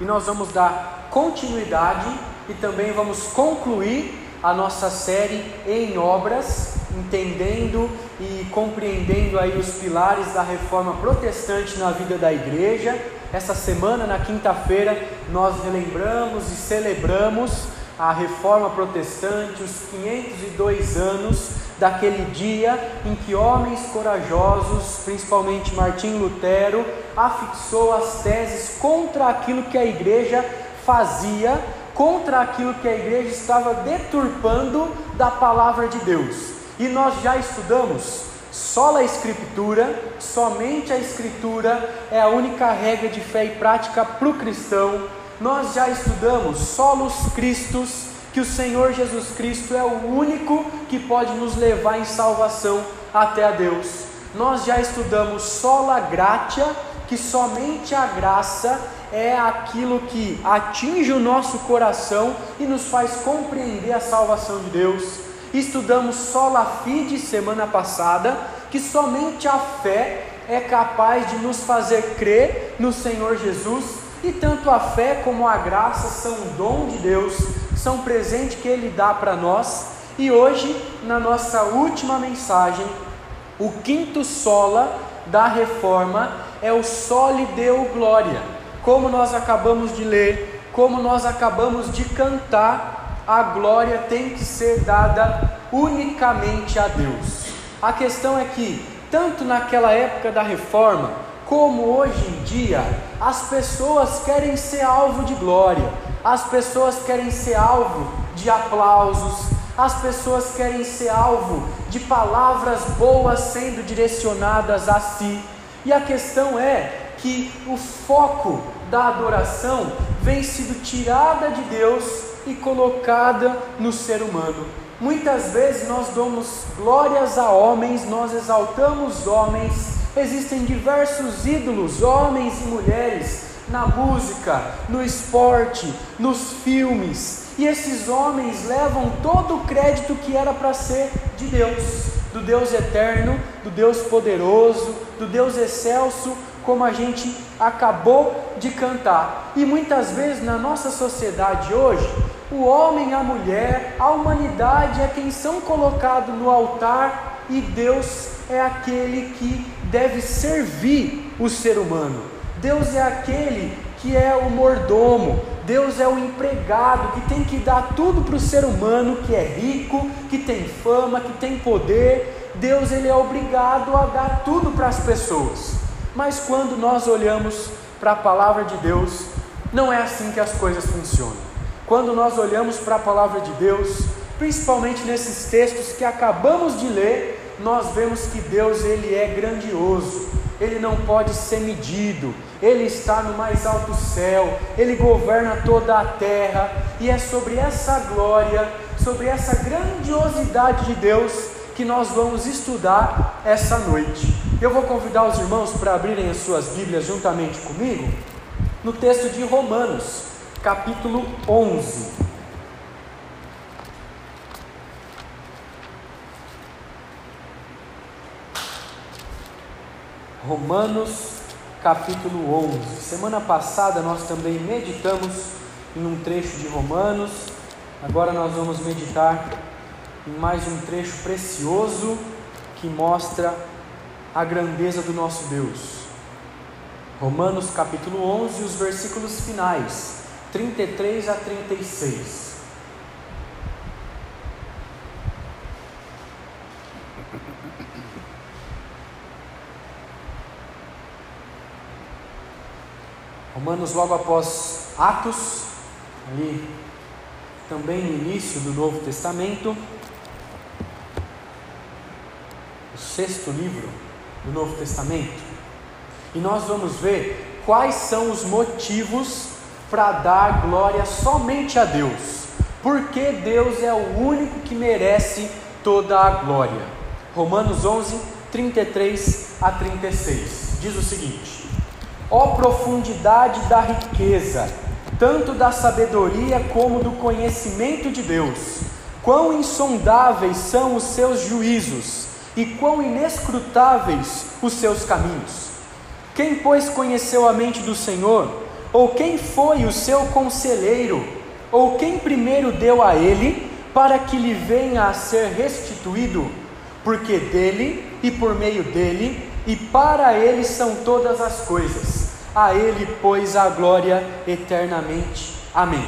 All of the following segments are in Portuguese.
e nós vamos dar continuidade e também vamos concluir a nossa série em obras, entendendo e compreendendo aí os pilares da reforma protestante na vida da igreja. Essa semana, na quinta-feira, nós relembramos e celebramos a reforma protestante, os 502 anos daquele dia em que homens corajosos, principalmente Martim Lutero, afixou as teses contra aquilo que a igreja fazia, contra aquilo que a igreja estava deturpando da palavra de Deus. E nós já estudamos só a Escritura, somente a Escritura é a única regra de fé e prática para o cristão. Nós já estudamos solos Cristos, que o Senhor Jesus Cristo é o único que pode nos levar em salvação até a Deus. Nós já estudamos sola gratia, que somente a graça é aquilo que atinge o nosso coração e nos faz compreender a salvação de Deus. Estudamos sola fide semana passada, que somente a fé é capaz de nos fazer crer no Senhor Jesus, e tanto a fé como a graça são um dom de Deus são presente que Ele dá para nós. E hoje, na nossa última mensagem, o quinto sola da reforma é o sole deu glória. Como nós acabamos de ler, como nós acabamos de cantar, a glória tem que ser dada unicamente a Deus. A questão é que, tanto naquela época da reforma, como hoje em dia, as pessoas querem ser alvo de glória, as pessoas querem ser alvo de aplausos, as pessoas querem ser alvo de palavras boas sendo direcionadas a si. E a questão é que o foco da adoração vem sido tirada de Deus e colocada no ser humano. Muitas vezes nós damos glórias a homens, nós exaltamos homens, existem diversos ídolos, homens e mulheres, na música, no esporte, nos filmes. E esses homens levam todo o crédito que era para ser de Deus, do Deus eterno, do Deus poderoso, do Deus excelso, como a gente acabou de cantar. E muitas vezes na nossa sociedade hoje, o homem, a mulher, a humanidade é quem são colocados no altar e Deus é aquele que deve servir o ser humano. Deus é aquele que é o mordomo, Deus é o empregado que tem que dar tudo para o ser humano que é rico, que tem fama, que tem poder. Deus ele é obrigado a dar tudo para as pessoas. Mas quando nós olhamos para a palavra de Deus, não é assim que as coisas funcionam. Quando nós olhamos para a palavra de Deus, principalmente nesses textos que acabamos de ler, nós vemos que Deus ele é grandioso, ele não pode ser medido, ele está no mais alto céu, Ele governa toda a terra, e é sobre essa glória, sobre essa grandiosidade de Deus que nós vamos estudar essa noite. Eu vou convidar os irmãos para abrirem as suas Bíblias juntamente comigo no texto de Romanos, capítulo 11. Romanos capítulo 11. Semana passada nós também meditamos em um trecho de Romanos, agora nós vamos meditar em mais um trecho precioso que mostra a grandeza do nosso Deus. Romanos capítulo 11, os versículos finais, 33 a 36. Romanos, logo após Atos, ali também no início do Novo Testamento, o sexto livro do Novo Testamento, e nós vamos ver quais são os motivos para dar glória somente a Deus, porque Deus é o único que merece toda a glória. Romanos 11, 33 a 36 diz o seguinte. Ó profundidade da riqueza, tanto da sabedoria como do conhecimento de Deus! Quão insondáveis são os seus juízos e quão inescrutáveis os seus caminhos! Quem, pois, conheceu a mente do Senhor? Ou quem foi o seu conselheiro? Ou quem primeiro deu a ele, para que lhe venha a ser restituído? Porque dele e por meio dele e para ele são todas as coisas. A ele, pois, a glória eternamente. Amém.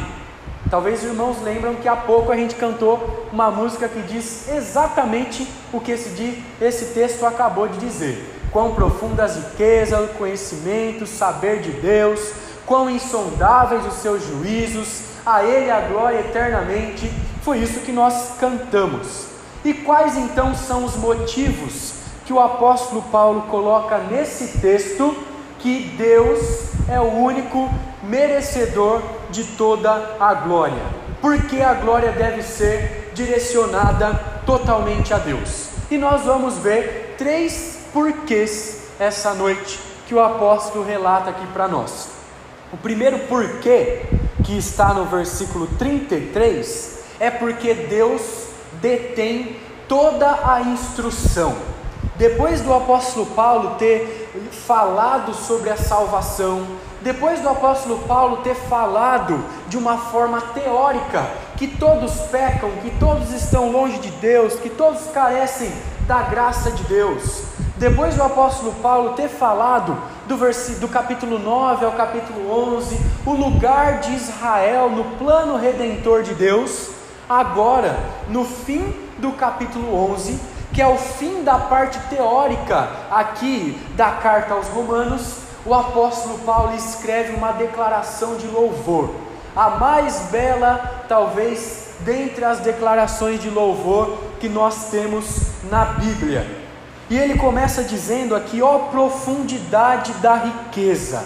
Talvez os irmãos lembram que há pouco a gente cantou uma música que diz exatamente o que esse, esse texto acabou de dizer. Quão profundas riquezas, o conhecimento, o saber de Deus, quão insondáveis os seus juízos, a Ele a glória eternamente. Foi isso que nós cantamos. E quais então são os motivos que o apóstolo Paulo coloca nesse texto que Deus é o único merecedor de toda a glória? Porque a glória deve ser direcionada totalmente a Deus. E nós vamos ver três porquês essa noite que o apóstolo relata aqui para nós. O primeiro porquê, que está no versículo 33, é porque Deus detém toda a instrução. Depois do apóstolo Paulo ter falado sobre a salvação, depois do apóstolo Paulo ter falado de uma forma teórica que todos pecam, que todos estão longe de Deus, que todos carecem da graça de Deus, depois do apóstolo Paulo ter falado do, do capítulo 9 ao capítulo 11, o lugar de Israel no plano redentor de Deus, agora, no fim do capítulo 11, que é o fim da parte teórica aqui da carta aos Romanos, o apóstolo Paulo escreve uma declaração de louvor, a mais bela, talvez, dentre as declarações de louvor que nós temos na Bíblia. E ele começa dizendo aqui: ó profundidade da riqueza,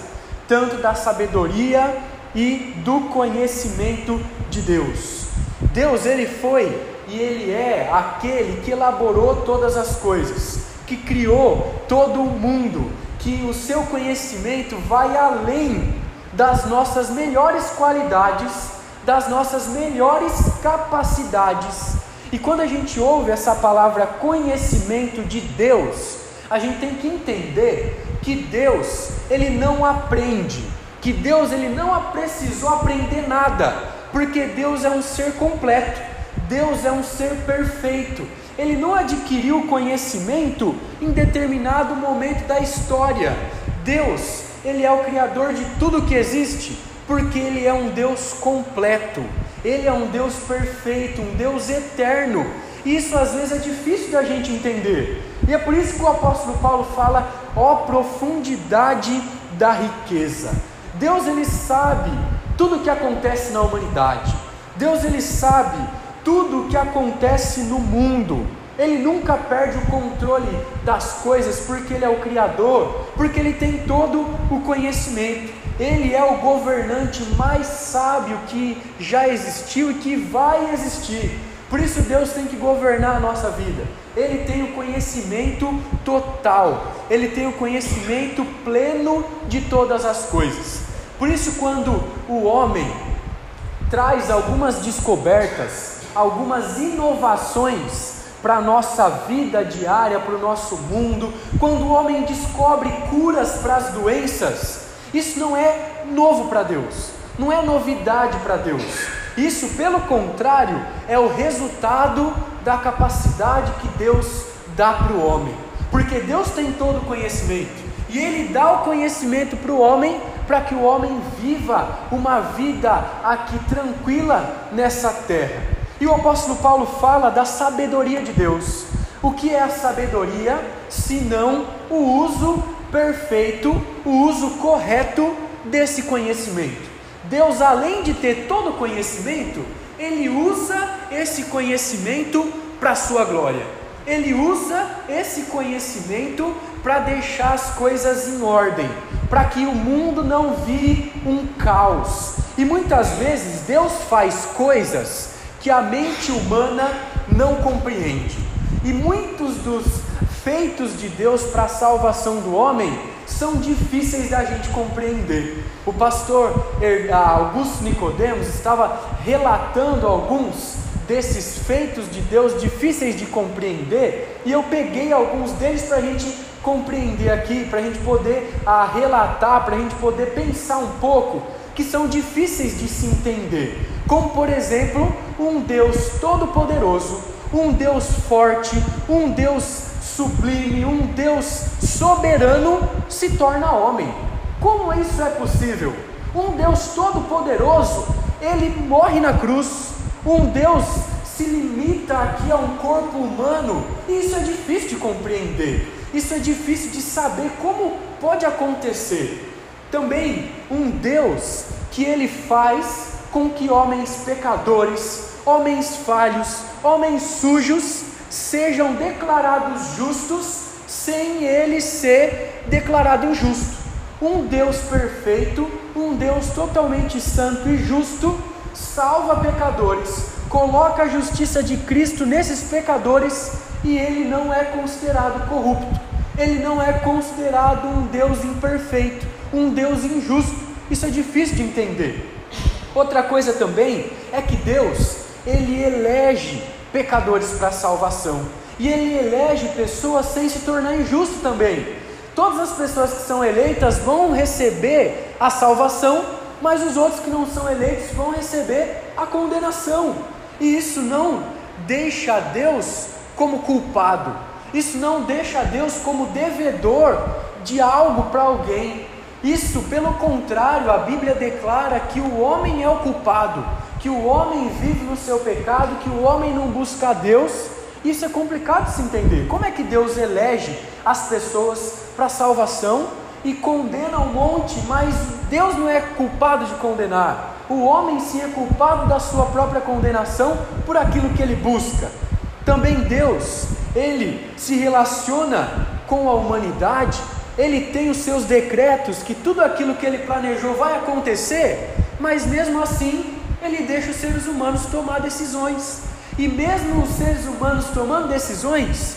tanto da sabedoria e do conhecimento de Deus. Deus, ele foi e ele é aquele que elaborou todas as coisas, que criou todo o mundo, que o seu conhecimento vai além das nossas melhores qualidades, das nossas melhores capacidades. E quando a gente ouve essa palavra conhecimento de Deus, a gente tem que entender que Deus, ele não aprende, que Deus ele não precisou aprender nada, porque Deus é um ser completo, Deus é um ser perfeito. Ele não adquiriu conhecimento em determinado momento da história. Deus, ele é o criador de tudo que existe, porque ele é um Deus completo. Ele é um Deus perfeito, um Deus eterno. Isso às vezes é difícil da gente entender. E é por isso que o apóstolo Paulo fala: ó profundidade da riqueza. Deus ele sabe tudo o que acontece na humanidade. Deus ele sabe tudo o que acontece no mundo. Ele nunca perde o controle das coisas porque ele é o criador, porque ele tem todo o conhecimento. Ele é o governante mais sábio que já existiu e que vai existir. Por isso Deus tem que governar a nossa vida. Ele tem o conhecimento total, ele tem o conhecimento pleno de todas as coisas. Por isso, quando o homem traz algumas descobertas, algumas inovações para a nossa vida diária, para o nosso mundo, quando o homem descobre curas para as doenças, isso não é novo para Deus, não é novidade para Deus. Isso, pelo contrário, é o resultado da capacidade que Deus dá para o homem. Porque Deus tem todo o conhecimento e Ele dá o conhecimento para o homem para que o homem viva uma vida aqui tranquila nessa terra. E o apóstolo Paulo fala da sabedoria de Deus. O que é a sabedoria senão o uso perfeito, o uso correto desse conhecimento. Deus, além de ter todo o conhecimento, ele usa esse conhecimento para a sua glória. Ele usa esse conhecimento para deixar as coisas em ordem, para que o mundo não vire um caos. E muitas vezes Deus faz coisas que a mente humana não compreende. E muitos dos feitos de Deus para a salvação do homem são difíceis da gente compreender. O pastor Augusto Nicodemos estava relatando alguns desses feitos de Deus difíceis de compreender, e eu peguei alguns deles para a gente compreender aqui, para a gente poder ah, relatar, para a gente poder pensar um pouco, que são difíceis de se entender. Como, por exemplo, um Deus todo-poderoso, um Deus forte, um Deus sublime, um Deus soberano se torna homem. Como isso é possível? Um Deus todo-poderoso, ele morre na cruz. Um Deus se limita aqui a um corpo humano. Isso é difícil de compreender. Isso é difícil de saber como pode acontecer. Também um Deus que ele faz com que homens pecadores, homens falhos, homens sujos sejam declarados justos sem ele ser declarado injusto. Um Deus perfeito, um Deus totalmente santo e justo, salva pecadores, coloca a justiça de Cristo nesses pecadores e ele não é considerado corrupto, ele não é considerado um Deus imperfeito, um Deus injusto. Isso é difícil de entender. Outra coisa também é que Deus, ele elege pecadores para salvação. E ele elege pessoas sem se tornar injusto também. Todas as pessoas que são eleitas vão receber a salvação, mas os outros que não são eleitos vão receber a condenação. E isso não deixa Deus como culpado. Isso não deixa Deus como devedor de algo para alguém. Isso, pelo contrário, a Bíblia declara que o homem é o culpado, que o homem vive no seu pecado, que o homem não busca a Deus. Isso é complicado de se entender. Como é que Deus elege as pessoas para salvação e condena um monte, mas Deus não é culpado de condenar. O homem sim é culpado da sua própria condenação por aquilo que ele busca. Também Deus, ele se relaciona com a humanidade ele tem os seus decretos, que tudo aquilo que ele planejou vai acontecer, mas mesmo assim, ele deixa os seres humanos tomar decisões. E mesmo os seres humanos tomando decisões,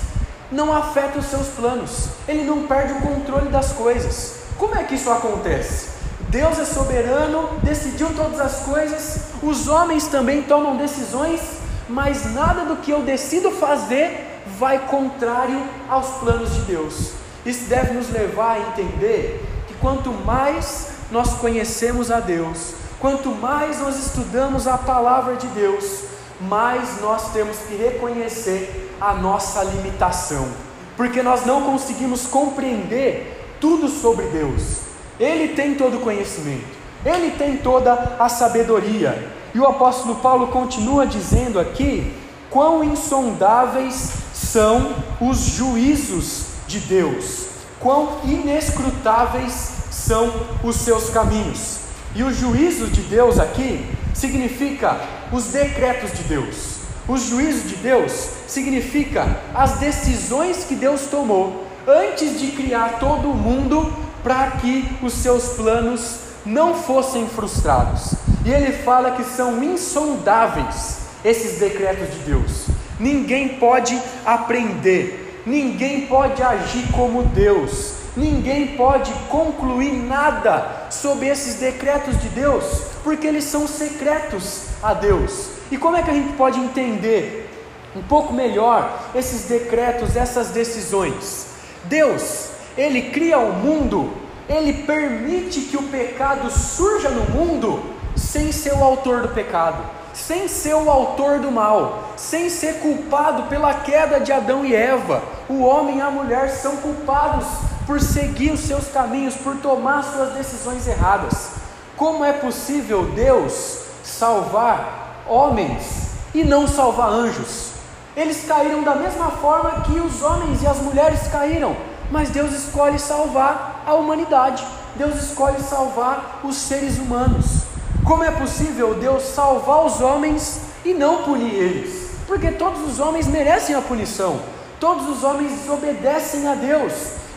não afeta os seus planos, ele não perde o controle das coisas. Como é que isso acontece? Deus é soberano, decidiu todas as coisas, os homens também tomam decisões, mas nada do que eu decido fazer vai contrário aos planos de Deus. Isso deve nos levar a entender que quanto mais nós conhecemos a Deus, quanto mais nós estudamos a palavra de Deus, mais nós temos que reconhecer a nossa limitação, porque nós não conseguimos compreender tudo sobre Deus. Ele tem todo o conhecimento, ele tem toda a sabedoria. E o apóstolo Paulo continua dizendo aqui: quão insondáveis são os juízos de Deus, quão inescrutáveis são os seus caminhos. E o juízo de Deus aqui significa os decretos de Deus. O juízo de Deus significa as decisões que Deus tomou antes de criar todo o mundo para que os seus planos não fossem frustrados. E ele fala que são insondáveis esses decretos de Deus. Ninguém pode aprender, ninguém pode agir como Deus, ninguém pode concluir nada sobre esses decretos de Deus, porque eles são secretos a Deus. E como é que a gente pode entender um pouco melhor esses decretos, essas decisões? Deus, ele cria o mundo, ele permite que o pecado surja no mundo sem ser o autor do pecado sem ser o autor do mal, sem ser culpado pela queda de Adão e Eva. O homem e a mulher são culpados por seguir os seus caminhos, por tomar suas decisões erradas. Como é possível Deus salvar homens e não salvar anjos? Eles caíram da mesma forma que os homens e as mulheres caíram, mas Deus escolhe salvar a humanidade. Deus escolhe salvar os seres humanos. Como é possível Deus salvar os homens e não punir eles? Porque todos os homens merecem a punição, todos os homens desobedecem a Deus.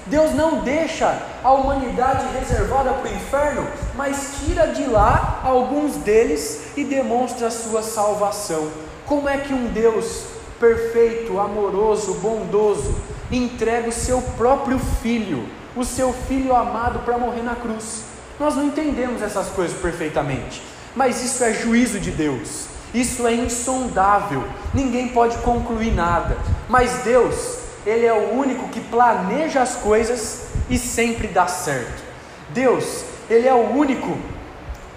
Deus não deixa a humanidade reservada para o inferno, mas tira de lá alguns deles e demonstra a sua salvação. Como é que um Deus perfeito, amoroso, bondoso, entrega o seu próprio filho, o seu filho amado, para morrer na cruz? Nós não entendemos essas coisas perfeitamente, mas isso é juízo de Deus, isso é insondável, ninguém pode concluir nada, mas Deus, Ele é o único que planeja as coisas e sempre dá certo. Deus, Ele é o único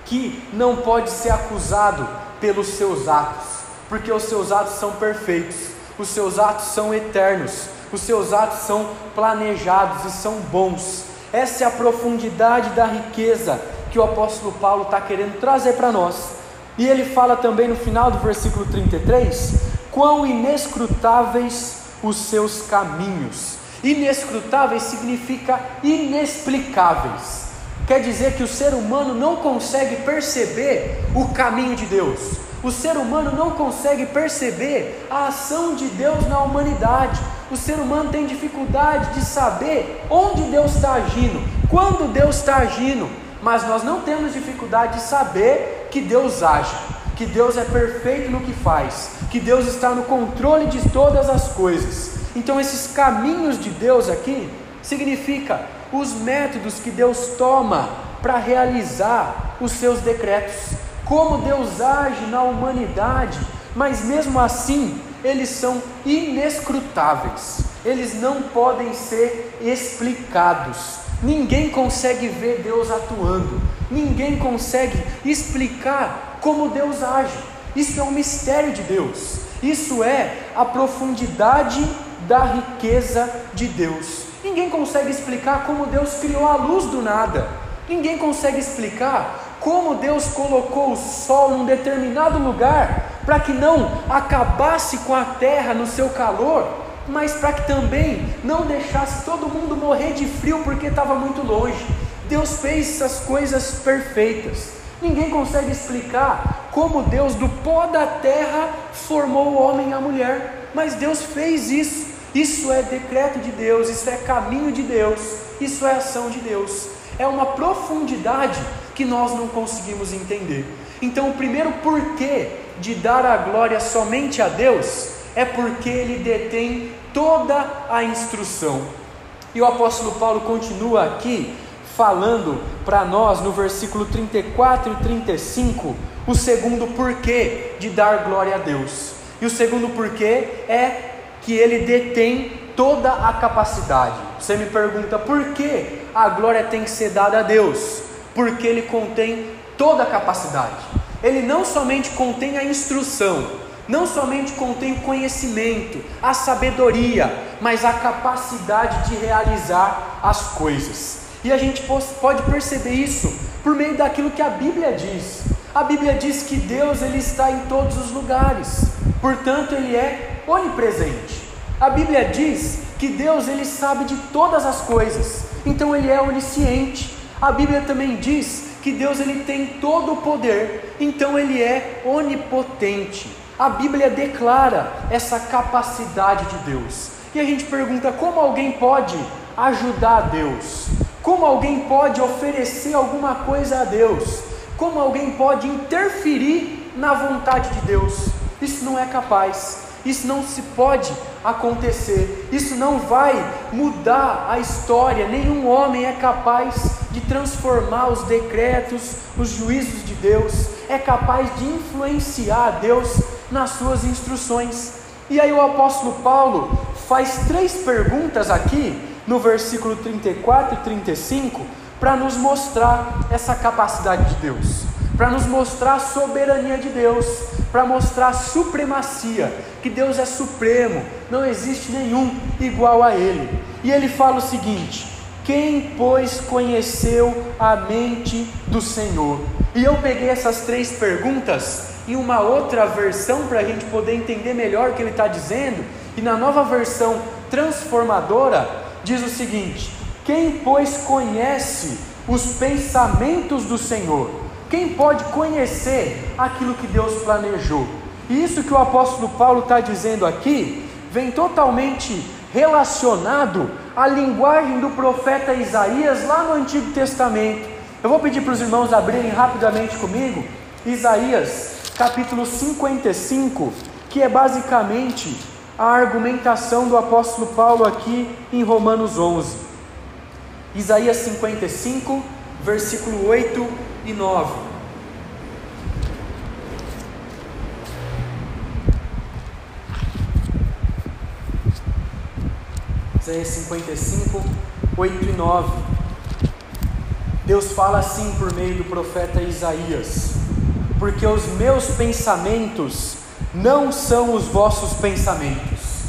que não pode ser acusado pelos seus atos, porque os seus atos são perfeitos, os seus atos são eternos, os seus atos são planejados e são bons. Essa é a profundidade da riqueza que o apóstolo Paulo está querendo trazer para nós. E ele fala também no final do versículo 33: quão inescrutáveis os seus caminhos. Inescrutáveis significa inexplicáveis. Quer dizer que o ser humano não consegue perceber o caminho de Deus. O ser humano não consegue perceber a ação de Deus na humanidade. O ser humano tem dificuldade de saber onde Deus está agindo, quando Deus está agindo, mas nós não temos dificuldade de saber que Deus age, que Deus é perfeito no que faz, que Deus está no controle de todas as coisas. Então, esses caminhos de Deus aqui significa os métodos que Deus toma para realizar os seus decretos, como Deus age na humanidade, mas mesmo assim eles são inescrutáveis, eles não podem ser explicados. Ninguém consegue ver Deus atuando, ninguém consegue explicar como Deus age. Isso é um mistério de Deus, isso é a profundidade da riqueza de Deus. Ninguém consegue explicar como Deus criou a luz do nada, ninguém consegue explicar como Deus colocou o sol num determinado lugar para que não acabasse com a terra no seu calor, mas para que também não deixasse todo mundo morrer de frio porque estava muito longe. Deus fez essas coisas perfeitas. Ninguém consegue explicar como Deus, do pó da terra, formou o homem e a mulher, mas Deus fez isso. Isso é decreto de Deus, isso é caminho de Deus, isso é ação de Deus. É uma profundidade que nós não conseguimos entender. Então, o primeiro porquê de dar a glória somente a Deus é porque Ele detém toda a instrução. E o apóstolo Paulo continua aqui falando para nós no versículo 34 e 35 o segundo porquê de dar glória a Deus. E o segundo porquê é que ele detém toda a capacidade. Você me pergunta por que a glória tem que ser dada a Deus? Porque ele contém toda a capacidade. Ele não somente contém a instrução, não somente contém o conhecimento, a sabedoria, mas a capacidade de realizar as coisas. E a gente pode perceber isso por meio daquilo que a Bíblia diz. A Bíblia diz que Deus ele está em todos os lugares, portanto ele é onipresente. A Bíblia diz que Deus ele sabe de todas as coisas, então ele é onisciente. A Bíblia também diz que Deus ele tem todo o poder, então ele é onipotente. A Bíblia declara essa capacidade de Deus. E a gente pergunta como alguém pode ajudar a Deus? Como alguém pode oferecer alguma coisa a Deus? Como alguém pode interferir na vontade de Deus? Isso não é capaz. Isso não se pode acontecer. Isso não vai mudar a história. Nenhum homem é capaz de transformar os decretos, os juízos de Deus. É capaz de influenciar Deus nas suas instruções. E aí o apóstolo Paulo faz três perguntas aqui no versículo 34 e 35 para nos mostrar essa capacidade de Deus, para nos mostrar a soberania de Deus, para mostrar a supremacia, que Deus é supremo, não existe nenhum igual a Ele. E ele fala o seguinte: quem, pois, conheceu a mente do Senhor? E eu peguei essas três perguntas em uma outra versão para a gente poder entender melhor o que ele está dizendo, e na nova versão transformadora diz o seguinte: quem, pois, conhece os pensamentos do Senhor? Quem pode conhecer aquilo que Deus planejou? E isso que o apóstolo Paulo está dizendo aqui vem totalmente relacionado à linguagem do profeta Isaías lá no Antigo Testamento. Eu vou pedir para os irmãos abrirem rapidamente comigo Isaías capítulo 55, que é basicamente a argumentação do apóstolo Paulo aqui em Romanos 11. Isaías 55, versículo 8 e 9. Isaías 55, 8 e 9. Deus fala assim por meio do profeta Isaías: Porque os meus pensamentos não são os vossos pensamentos,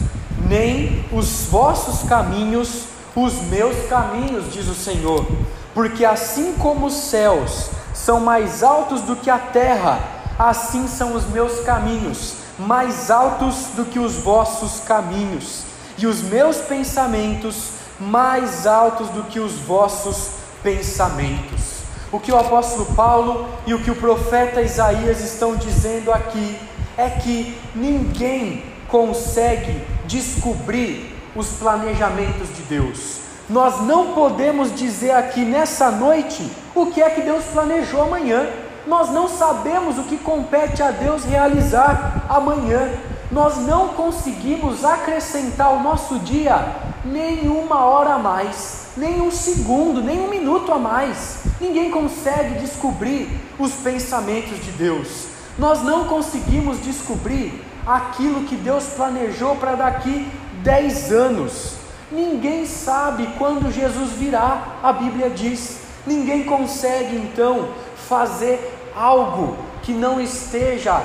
nem os vossos caminhos os meus caminhos, diz o Senhor. Porque assim como os céus são mais altos do que a terra, assim são os meus caminhos, mais altos do que os vossos caminhos, e os meus pensamentos mais altos do que os vossos pensamentos. O que o apóstolo Paulo e o que o profeta Isaías estão dizendo aqui é que ninguém consegue descobrir os planejamentos de Deus. Nós não podemos dizer aqui nessa noite o que é que Deus planejou amanhã. Nós não sabemos o que compete a Deus realizar amanhã. Nós não conseguimos acrescentar ao nosso dia nenhuma hora a mais, nem um segundo, nem um minuto a mais. Ninguém consegue descobrir os pensamentos de Deus. Nós não conseguimos descobrir aquilo que Deus planejou para daqui dez anos. Ninguém sabe quando Jesus virá, a Bíblia diz. Ninguém consegue então fazer algo que não esteja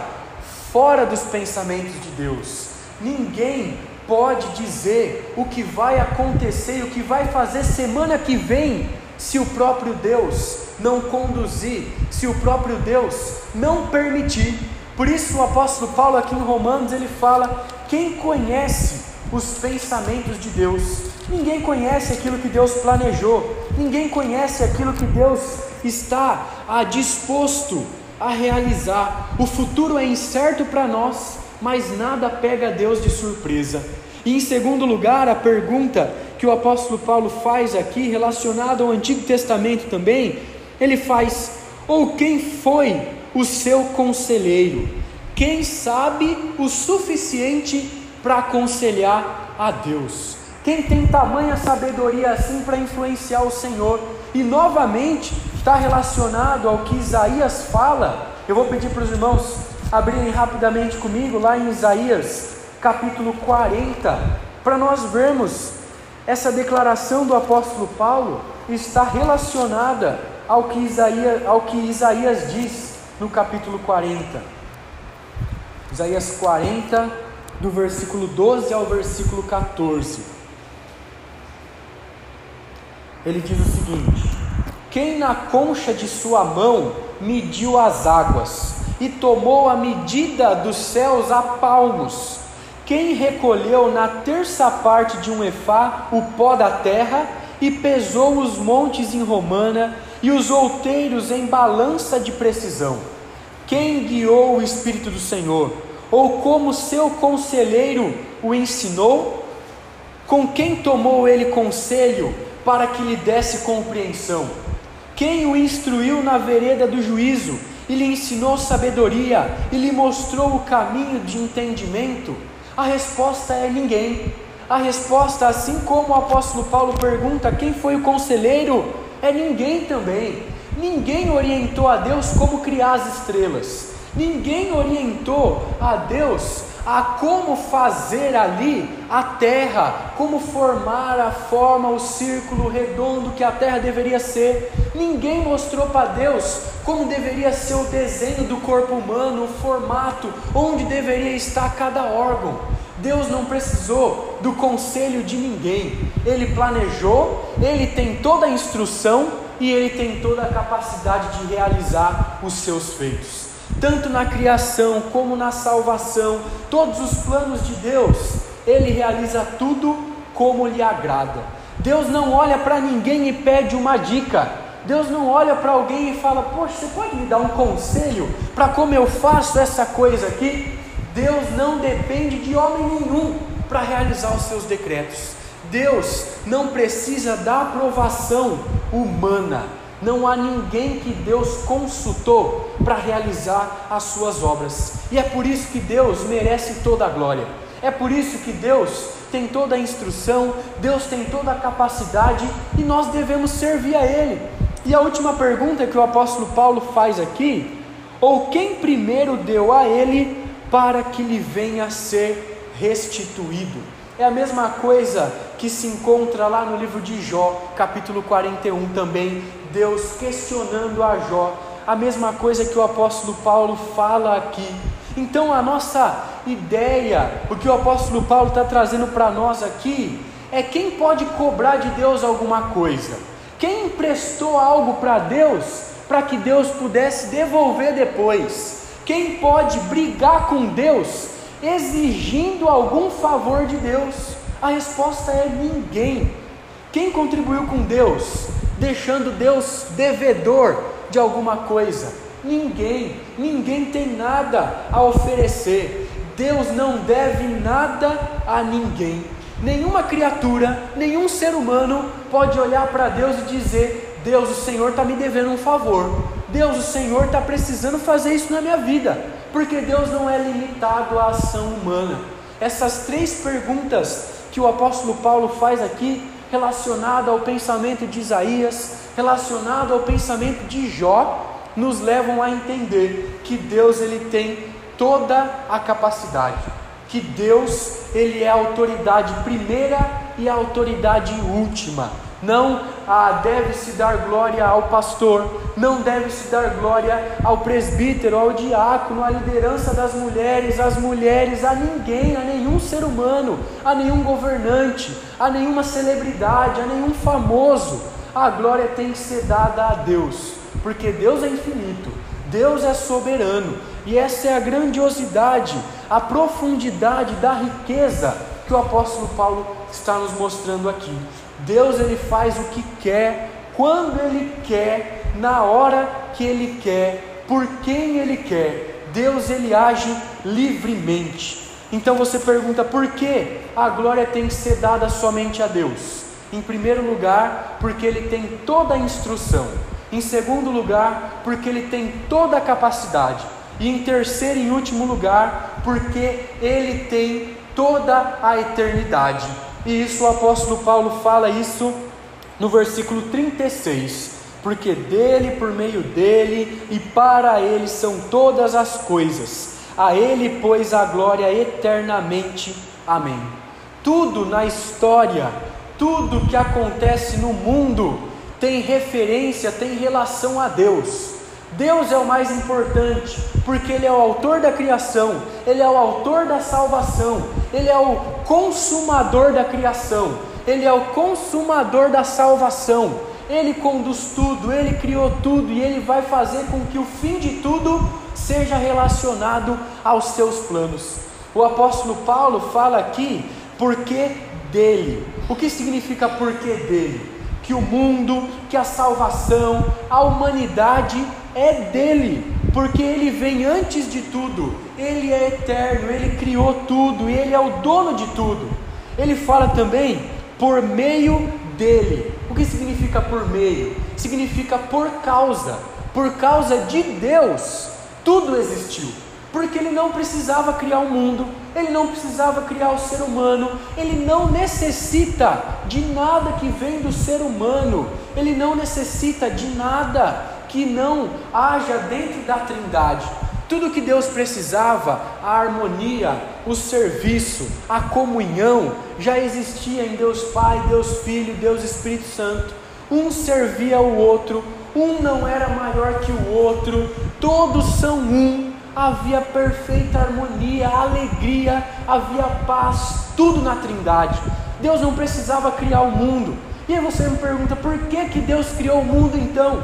fora dos pensamentos de Deus. Ninguém pode dizer o que vai acontecer e o que vai fazer semana que vem, se o próprio Deus não conduzir, se o próprio Deus não permitir. Por isso o apóstolo Paulo aqui em Romanos ele fala: quem conhece os pensamentos de Deus. Ninguém conhece aquilo que Deus planejou, ninguém conhece aquilo que Deus está a disposto a realizar. O futuro é incerto para nós, mas nada pega Deus de surpresa. E em segundo lugar, a pergunta que o apóstolo Paulo faz aqui, relacionada ao Antigo Testamento também, ele faz: ou quem foi o seu conselheiro? Quem sabe o suficiente para aconselhar a Deus. Quem tem tamanha sabedoria assim para influenciar o Senhor? E novamente está relacionado ao que Isaías fala. Eu vou pedir para os irmãos abrirem rapidamente comigo lá em Isaías, capítulo 40, para nós vermos essa declaração do apóstolo Paulo está relacionada ao que Isaías, ao que Isaías diz no capítulo 40. Isaías 40, do versículo 12 ao versículo 14. Ele diz o seguinte: Quem na concha de sua mão mediu as águas e tomou a medida dos céus a palmos? Quem recolheu na terça parte de um efá o pó da terra e pesou os montes em romana e os outeiros em balança de precisão? Quem guiou o Espírito do Senhor? Ou como seu conselheiro o ensinou? Com quem tomou ele conselho para que lhe desse compreensão? Quem o instruiu na vereda do juízo e lhe ensinou sabedoria e lhe mostrou o caminho de entendimento? A resposta é ninguém. A resposta, assim como o apóstolo Paulo pergunta quem foi o conselheiro, é ninguém também. Ninguém orientou a Deus como criar as estrelas. Ninguém orientou a Deus a como fazer ali a terra, como formar a forma, o círculo redondo que a terra deveria ser. Ninguém mostrou para Deus como deveria ser o desenho do corpo humano, o formato, onde deveria estar cada órgão. Deus não precisou do conselho de ninguém. Ele planejou, ele tem toda a instrução e ele tem toda a capacidade de realizar os seus feitos tanto na criação como na salvação, todos os planos de Deus, Ele realiza tudo como lhe agrada. Deus não olha para ninguém e pede uma dica. Deus não olha para alguém e fala: Poxa, você pode me dar um conselho para como eu faço essa coisa aqui? Deus não depende de homem nenhum para realizar os seus decretos. Deus não precisa da aprovação humana não há ninguém que Deus consultou para realizar as suas obras. E é por isso que Deus merece toda a glória. É por isso que Deus tem toda a instrução, Deus tem toda a capacidade e nós devemos servir a Ele. E a última pergunta que o apóstolo Paulo faz aqui: ou quem primeiro deu a Ele para que lhe venha a ser restituído? É a mesma coisa que se encontra lá no livro de Jó, capítulo 41 também, Deus questionando a Jó. A mesma coisa que o apóstolo Paulo fala aqui. Então a nossa ideia, o que o apóstolo Paulo está trazendo para nós aqui, é quem pode cobrar de Deus alguma coisa. Quem emprestou algo para Deus para que Deus pudesse devolver depois? Quem pode brigar com Deus exigindo algum favor de Deus? A resposta é ninguém. Quem contribuiu com Deus, deixando Deus devedor de alguma coisa? Ninguém, ninguém tem nada a oferecer. Deus não deve nada a ninguém. Nenhuma criatura, nenhum ser humano pode olhar para Deus e dizer: Deus, o Senhor está me devendo um favor. Deus, o Senhor está precisando fazer isso na minha vida. Porque Deus não é limitado à ação humana. Essas três perguntas que o apóstolo Paulo faz aqui, relacionada ao pensamento de Isaías, relacionado ao pensamento de Jó, nos levam a entender que Deus ele tem toda a capacidade, que Deus ele é a autoridade primeira e a autoridade última. Não ah, deve se dar glória ao pastor, não deve se dar glória ao presbítero, ao diácono, à liderança das mulheres, às mulheres, a ninguém, a nenhum ser humano, a nenhum governante, a nenhuma celebridade, a nenhum famoso. A glória tem que ser dada a Deus, porque Deus é infinito, Deus é soberano, e essa é a grandiosidade, a profundidade da riqueza que o apóstolo Paulo está nos mostrando aqui. Deus ele faz o que quer, quando ele quer, na hora que ele quer, por quem ele quer. Deus ele age livremente. Então você pergunta por que a glória tem que ser dada somente a Deus? Em primeiro lugar, porque ele tem toda a instrução. Em segundo lugar, porque ele tem toda a capacidade. E em terceiro e último lugar, porque ele tem toda a eternidade. E isso o apóstolo Paulo fala isso no versículo 36. Porque dele, por meio dele e para ele são todas as coisas. A ele, pois, a glória eternamente. Amém. Tudo na história, tudo que acontece no mundo tem referência, tem relação a Deus. Deus é o mais importante, porque Ele é o autor da criação, Ele é o autor da salvação, Ele é o consumador da criação, Ele é o consumador da salvação, Ele conduz tudo, Ele criou tudo e Ele vai fazer com que o fim de tudo seja relacionado aos seus planos. O apóstolo Paulo fala aqui, porque dele. O que significa porque dele? Que o mundo, que a salvação, a humanidade é dele, porque ele vem antes de tudo, ele é eterno, ele criou tudo, ele é o dono de tudo. Ele fala também por meio dele. O que significa por meio? Significa por causa. Por causa de Deus, tudo existiu. Porque ele não precisava criar o um mundo, ele não precisava criar o ser humano, ele não necessita de nada que vem do ser humano, ele não necessita de nada que não haja dentro da Trindade. Tudo que Deus precisava, a harmonia, o serviço, a comunhão, já existia em Deus Pai, Deus Filho, Deus Espírito Santo. Um servia o outro, um não era maior que o outro, todos são um. Havia perfeita harmonia, alegria, havia paz, tudo na Trindade. Deus não precisava criar o mundo. E aí você me pergunta, por que, que Deus criou o mundo então?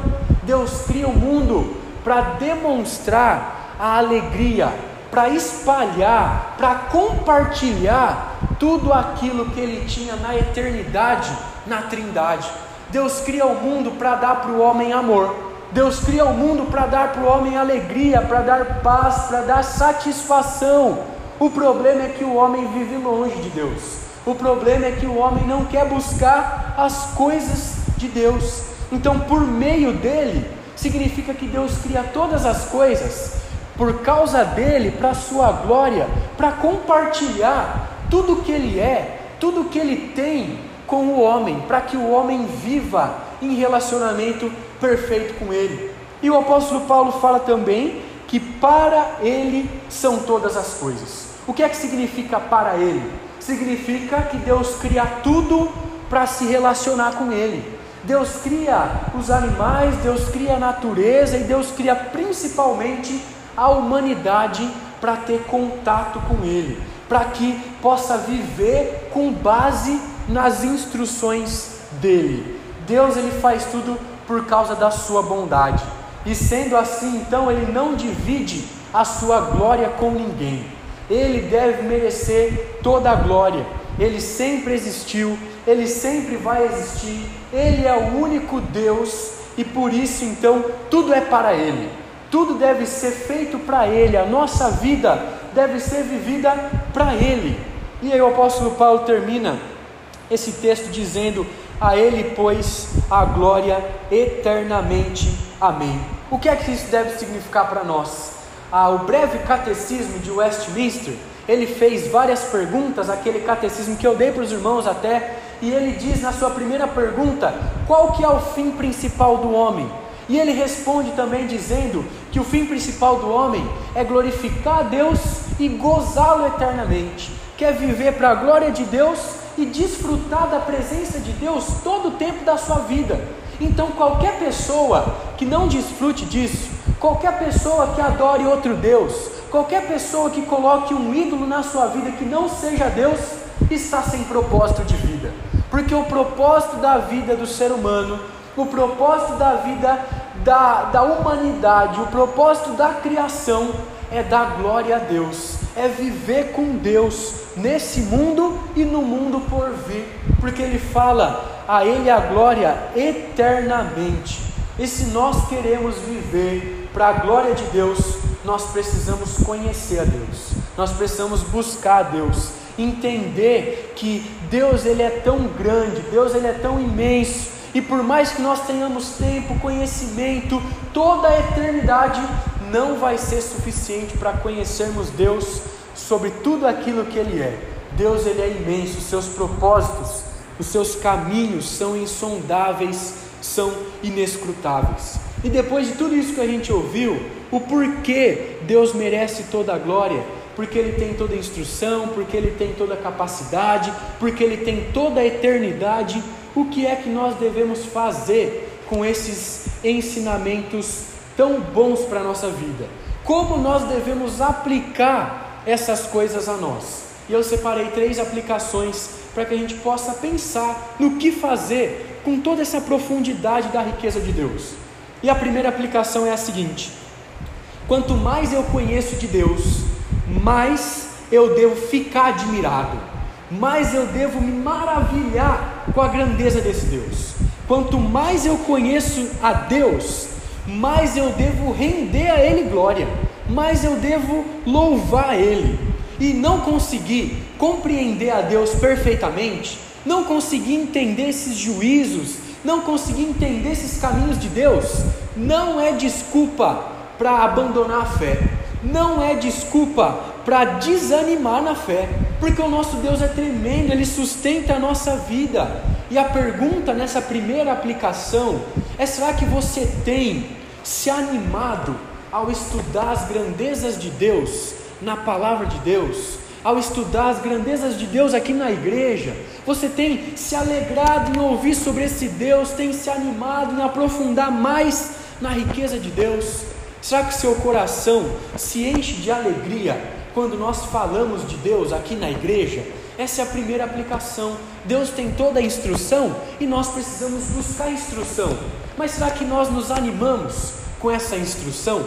Deus cria o mundo para demonstrar a alegria, para espalhar, para compartilhar tudo aquilo que ele tinha na eternidade, na Trindade. Deus cria o mundo para dar para o homem amor. Deus cria o mundo para dar para o homem alegria, para dar paz, para dar satisfação. O problema é que o homem vive longe de Deus. O problema é que o homem não quer buscar as coisas de Deus. Então, por meio dele, significa que Deus cria todas as coisas por causa dele, para sua glória, para compartilhar tudo que ele é, tudo que ele tem com o homem, para que o homem viva em relacionamento perfeito com ele. E o apóstolo Paulo fala também que para ele são todas as coisas. O que é que significa para ele? significa que Deus cria tudo para se relacionar com Ele. Deus cria os animais, Deus cria a natureza e Deus cria principalmente a humanidade para ter contato com Ele, para que possa viver com base nas instruções dele. Deus ele faz tudo por causa da sua bondade. E sendo assim, então ele não divide a sua glória com ninguém. Ele deve merecer toda a glória. Ele sempre existiu, ele sempre vai existir. Ele é o único Deus e por isso então tudo é para ele. Tudo deve ser feito para ele. A nossa vida deve ser vivida para ele. E aí o apóstolo Paulo termina esse texto dizendo: A Ele, pois, a glória eternamente. Amém. O que é que isso deve significar para nós? Ah, o breve catecismo de Westminster, ele fez várias perguntas, aquele catecismo que eu dei para os irmãos até, e ele diz na sua primeira pergunta, qual que é o fim principal do homem? E ele responde também dizendo que o fim principal do homem é glorificar a Deus e gozá-lo eternamente, quer viver para a glória de Deus e desfrutar da presença de Deus todo o tempo da sua vida. Então, qualquer pessoa que não desfrute disso, qualquer pessoa que adore outro Deus, qualquer pessoa que coloque um ídolo na sua vida que não seja Deus, está sem propósito de vida. Porque o propósito da vida do ser humano, o propósito da vida da, da humanidade, o propósito da criação é dar glória a Deus, é viver com Deus nesse mundo e no mundo por vir, porque Ele fala a Ele a glória eternamente. E se nós queremos viver para a glória de Deus, nós precisamos conhecer a Deus, nós precisamos buscar a Deus, entender que Deus ele é tão grande, Deus ele é tão imenso, e por mais que nós tenhamos tempo, conhecimento, toda a eternidade não vai ser suficiente para conhecermos Deus sobre tudo aquilo que Ele é. Deus ele é imenso, seus propósitos, os seus caminhos são insondáveis, são inescrutáveis. E depois de tudo isso que a gente ouviu, o porquê Deus merece toda a glória, porque Ele tem toda a instrução, porque Ele tem toda a capacidade, porque Ele tem toda a eternidade, o que é que nós devemos fazer com esses ensinamentos tão bons para a nossa vida? Como nós devemos aplicar essas coisas a nós. E eu separei três aplicações para que a gente possa pensar no que fazer com toda essa profundidade da riqueza de Deus. E a primeira aplicação é a seguinte: quanto mais eu conheço de Deus, mais eu devo ficar admirado, mais eu devo me maravilhar com a grandeza desse Deus. Quanto mais eu conheço a Deus, mais eu devo render a Ele glória mas eu devo louvar Ele. E não conseguir compreender a Deus perfeitamente, não conseguir entender esses juízos, não conseguir entender esses caminhos de Deus, não é desculpa para abandonar a fé, não é desculpa para desanimar na fé, porque o nosso Deus é tremendo, Ele sustenta a nossa vida. E a pergunta nessa primeira aplicação é: será que você tem se animado ao estudar as grandezas de Deus na palavra de Deus, ao estudar as grandezas de Deus aqui na igreja, você tem se alegrado em ouvir sobre esse Deus, tem se animado em aprofundar mais na riqueza de Deus? Será que seu coração se enche de alegria quando nós falamos de Deus aqui na igreja? Essa é a primeira aplicação. Deus tem toda a instrução e nós precisamos buscar instrução. Mas será que nós nos animamos com essa instrução?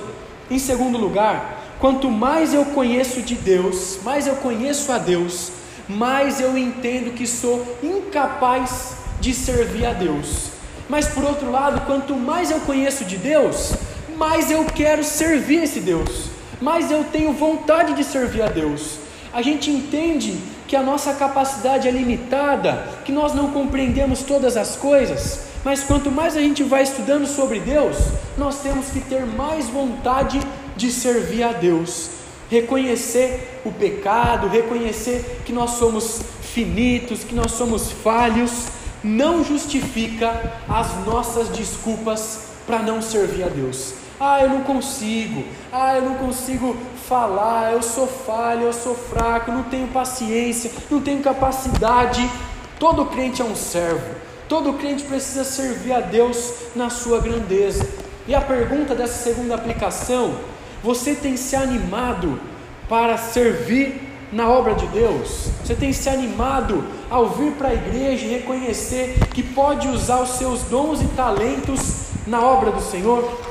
Em segundo lugar, quanto mais eu conheço de Deus, mais eu conheço a Deus, mais eu entendo que sou incapaz de servir a Deus. Mas por outro lado, quanto mais eu conheço de Deus, mais eu quero servir esse Deus, mais eu tenho vontade de servir a Deus. A gente entende que a nossa capacidade é limitada, que nós não compreendemos todas as coisas, mas quanto mais a gente vai estudando sobre Deus, nós temos que ter mais vontade de servir a Deus, reconhecer o pecado, reconhecer que nós somos finitos, que nós somos falhos, não justifica as nossas desculpas para não servir a Deus. Ah, eu não consigo. Ah, eu não consigo falar. Eu sou falho, eu sou fraco, não tenho paciência, não tenho capacidade. Todo crente é um servo. Todo crente precisa servir a Deus na sua grandeza. E a pergunta dessa segunda aplicação: você tem se animado para servir na obra de Deus? Você tem se animado ao vir para a igreja e reconhecer que pode usar os seus dons e talentos na obra do Senhor?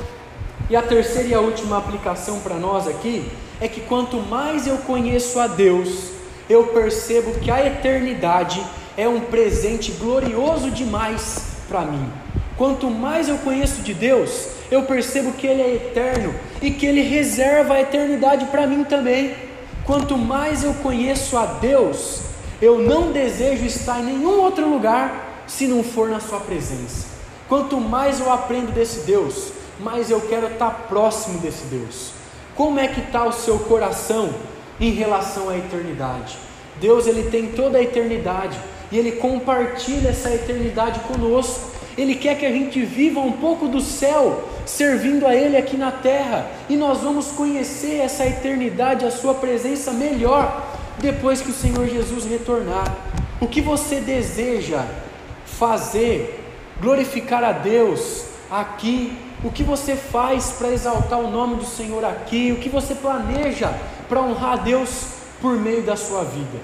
E a terceira e a última aplicação para nós aqui é que quanto mais eu conheço a Deus, eu percebo que a eternidade é um presente glorioso demais para mim. Quanto mais eu conheço de Deus, eu percebo que Ele é eterno e que Ele reserva a eternidade para mim também. Quanto mais eu conheço a Deus, eu não desejo estar em nenhum outro lugar se não for na Sua presença. Quanto mais eu aprendo desse Deus, mais eu quero estar próximo desse Deus. Como é que está o seu coração em relação à eternidade? Deus ele tem toda a eternidade e ele compartilha essa eternidade conosco. Ele quer que a gente viva um pouco do céu, servindo a Ele aqui na terra, e nós vamos conhecer essa eternidade, a Sua presença melhor, depois que o Senhor Jesus retornar. O que você deseja fazer, glorificar a Deus aqui, o que você faz para exaltar o nome do Senhor aqui, o que você planeja para honrar a Deus por meio da sua vida?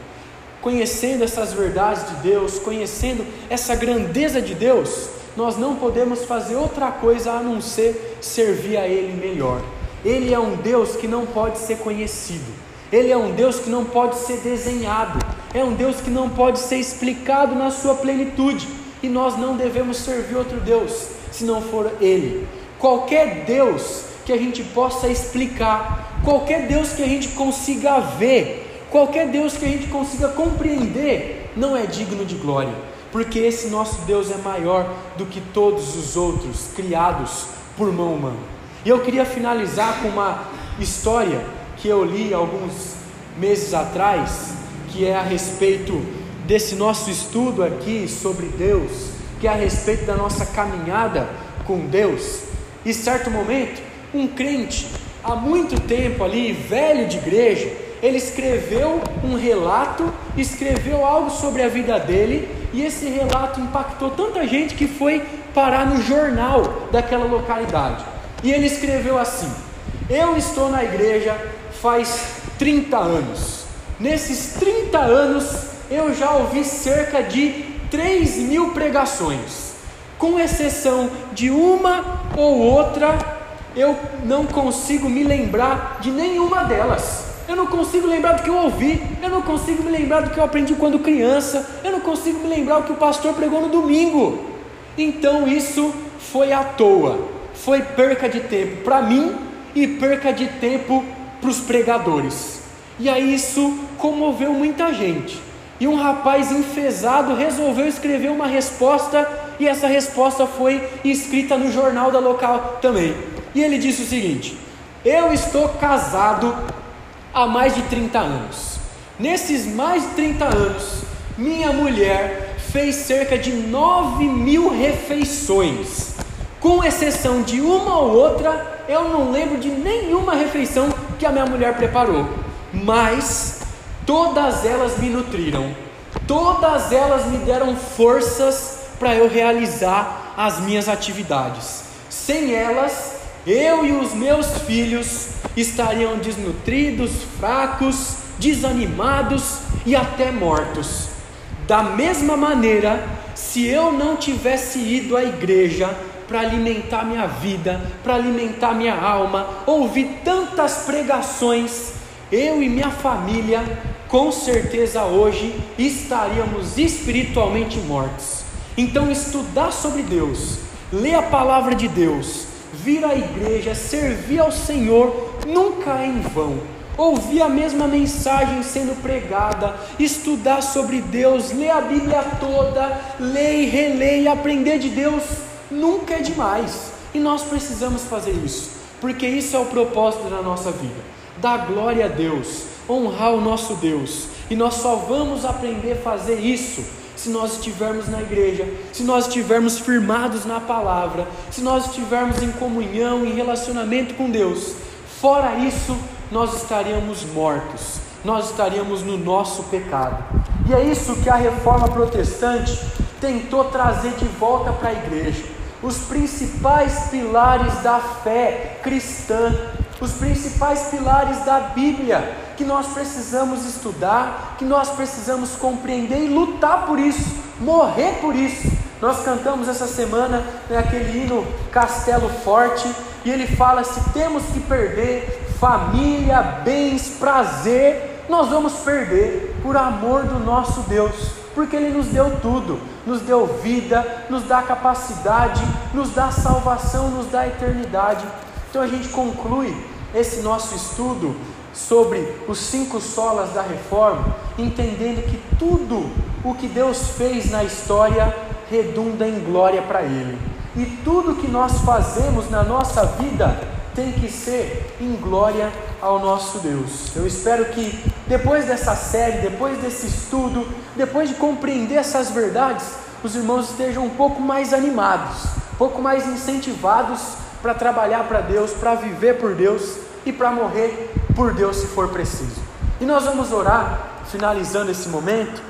Conhecendo essas verdades de Deus, conhecendo essa grandeza de Deus, nós não podemos fazer outra coisa a não ser servir a Ele melhor. Ele é um Deus que não pode ser conhecido, Ele é um Deus que não pode ser desenhado, é um Deus que não pode ser explicado na sua plenitude, e nós não devemos servir outro Deus se não for Ele. Qualquer Deus que a gente possa explicar, qualquer Deus que a gente consiga ver, qualquer Deus que a gente consiga compreender, não é digno de glória porque esse nosso Deus é maior do que todos os outros criados por mão humana. E eu queria finalizar com uma história que eu li alguns meses atrás, que é a respeito desse nosso estudo aqui sobre Deus, que é a respeito da nossa caminhada com Deus. E certo momento, um crente, há muito tempo ali, velho de igreja, ele escreveu um relato, escreveu algo sobre a vida dele, e esse relato impactou tanta gente que foi parar no jornal daquela localidade. E ele escreveu assim: Eu estou na igreja faz 30 anos. Nesses 30 anos eu já ouvi cerca de 3 mil pregações. Com exceção de uma ou outra, eu não consigo me lembrar de nenhuma delas. Eu não consigo lembrar do que eu ouvi, eu não consigo me lembrar do que eu aprendi quando criança, eu não consigo me lembrar o que o pastor pregou no domingo. Então isso foi à toa, foi perca de tempo para mim e perca de tempo para os pregadores. E aí isso comoveu muita gente. E um rapaz enfesado resolveu escrever uma resposta, e essa resposta foi escrita no jornal da local também. E ele disse o seguinte: Eu estou casado há mais de 30 anos. Nesses mais de 30 anos, minha mulher fez cerca de 9 mil refeições. Com exceção de uma ou outra, eu não lembro de nenhuma refeição que a minha mulher preparou. Mas todas elas me nutriram, todas elas me deram forças para eu realizar as minhas atividades. Sem elas, eu e os meus filhos estariam desnutridos, fracos, desanimados e até mortos. Da mesma maneira, se eu não tivesse ido à igreja para alimentar minha vida, para alimentar minha alma, ouvir tantas pregações, eu e minha família, com certeza hoje estaríamos espiritualmente mortos. Então, estudar sobre Deus, ler a palavra de Deus, vir à igreja, servir ao Senhor, nunca é em vão. Ouvir a mesma mensagem sendo pregada, estudar sobre Deus, ler a Bíblia toda, ler e reler e aprender de Deus, nunca é demais. E nós precisamos fazer isso, porque isso é o propósito da nossa vida: dar glória a Deus, honrar o nosso Deus. E nós só vamos aprender a fazer isso se nós estivermos na igreja, se nós estivermos firmados na palavra, se nós estivermos em comunhão, em relacionamento com Deus. Fora isso, nós estaríamos mortos, nós estaríamos no nosso pecado. E é isso que a reforma protestante tentou trazer de volta para a igreja. Os principais pilares da fé cristã, os principais pilares da Bíblia, que nós precisamos estudar, que nós precisamos compreender e lutar por isso, morrer por isso. Nós cantamos essa semana né, aquele hino Castelo Forte, e ele fala: se temos que perder família, bens, prazer, nós vamos perder por amor do nosso Deus, porque Ele nos deu tudo, nos deu vida, nos dá capacidade, nos dá salvação, nos dá eternidade. Então a gente conclui esse nosso estudo sobre os cinco solas da reforma, entendendo que tudo o que Deus fez na história redunda em glória para Ele. E tudo que nós fazemos na nossa vida tem que ser em glória ao nosso Deus. Eu espero que depois dessa série, depois desse estudo, depois de compreender essas verdades, os irmãos estejam um pouco mais animados, um pouco mais incentivados para trabalhar para Deus, para viver por Deus e para morrer por Deus se for preciso. E nós vamos orar, finalizando esse momento,